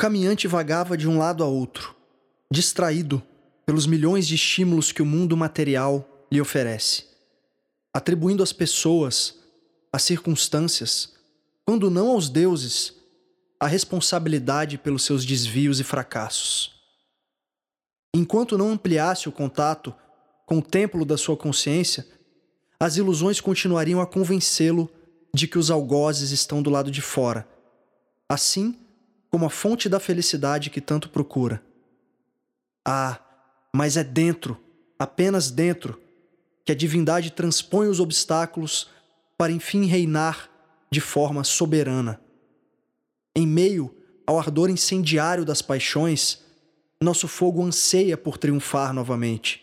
caminhante vagava de um lado a outro, distraído pelos milhões de estímulos que o mundo material lhe oferece, atribuindo às pessoas, às circunstâncias, quando não aos deuses, a responsabilidade pelos seus desvios e fracassos. Enquanto não ampliasse o contato com o templo da sua consciência, as ilusões continuariam a convencê-lo de que os algozes estão do lado de fora, assim como a fonte da felicidade que tanto procura. Ah, mas é dentro, apenas dentro, que a divindade transpõe os obstáculos para enfim reinar de forma soberana. Em meio ao ardor incendiário das paixões, nosso fogo anseia por triunfar novamente.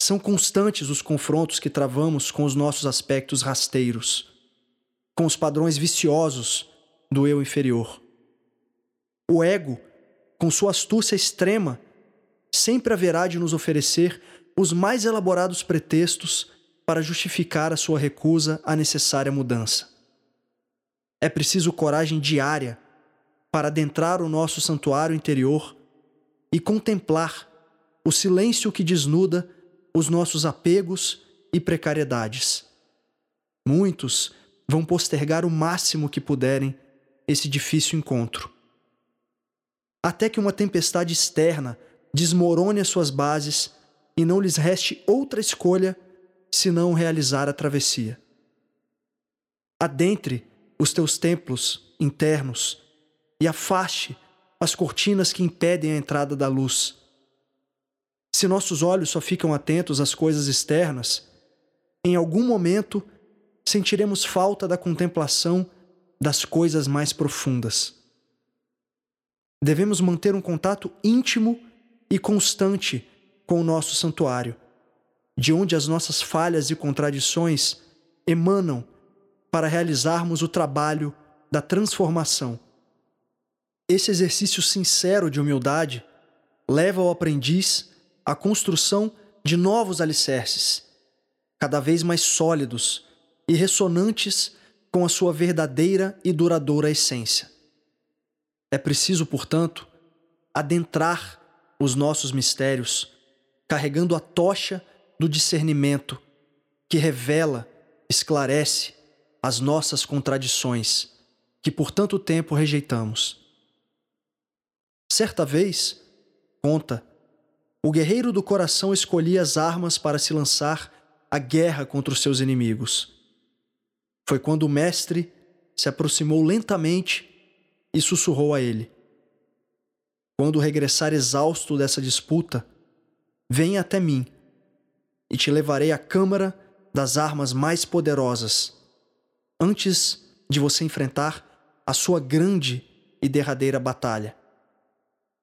São constantes os confrontos que travamos com os nossos aspectos rasteiros, com os padrões viciosos do eu inferior. O ego, com sua astúcia extrema, sempre haverá de nos oferecer os mais elaborados pretextos para justificar a sua recusa à necessária mudança. É preciso coragem diária para adentrar o nosso santuário interior e contemplar o silêncio que desnuda os nossos apegos e precariedades. Muitos vão postergar o máximo que puderem esse difícil encontro. Até que uma tempestade externa desmorone as suas bases e não lhes reste outra escolha senão realizar a travessia. Adentre os teus templos internos e afaste as cortinas que impedem a entrada da luz. Se nossos olhos só ficam atentos às coisas externas, em algum momento sentiremos falta da contemplação das coisas mais profundas. Devemos manter um contato íntimo e constante com o nosso santuário, de onde as nossas falhas e contradições emanam para realizarmos o trabalho da transformação. Esse exercício sincero de humildade leva o aprendiz à construção de novos alicerces, cada vez mais sólidos e ressonantes com a sua verdadeira e duradoura essência. É preciso, portanto, adentrar os nossos mistérios, carregando a tocha do discernimento que revela, esclarece as nossas contradições que por tanto tempo rejeitamos. Certa vez, conta, o guerreiro do coração escolhia as armas para se lançar à guerra contra os seus inimigos. Foi quando o mestre se aproximou lentamente e sussurrou a ele: quando regressar exausto dessa disputa, venha até mim e te levarei à câmara das armas mais poderosas, antes de você enfrentar a sua grande e derradeira batalha.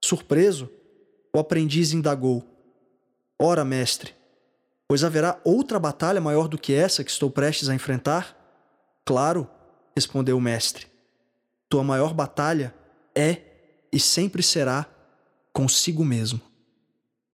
Surpreso, o aprendiz indagou: Ora, mestre, pois haverá outra batalha maior do que essa que estou prestes a enfrentar? Claro, respondeu o mestre. Tua maior batalha é e sempre será consigo mesmo.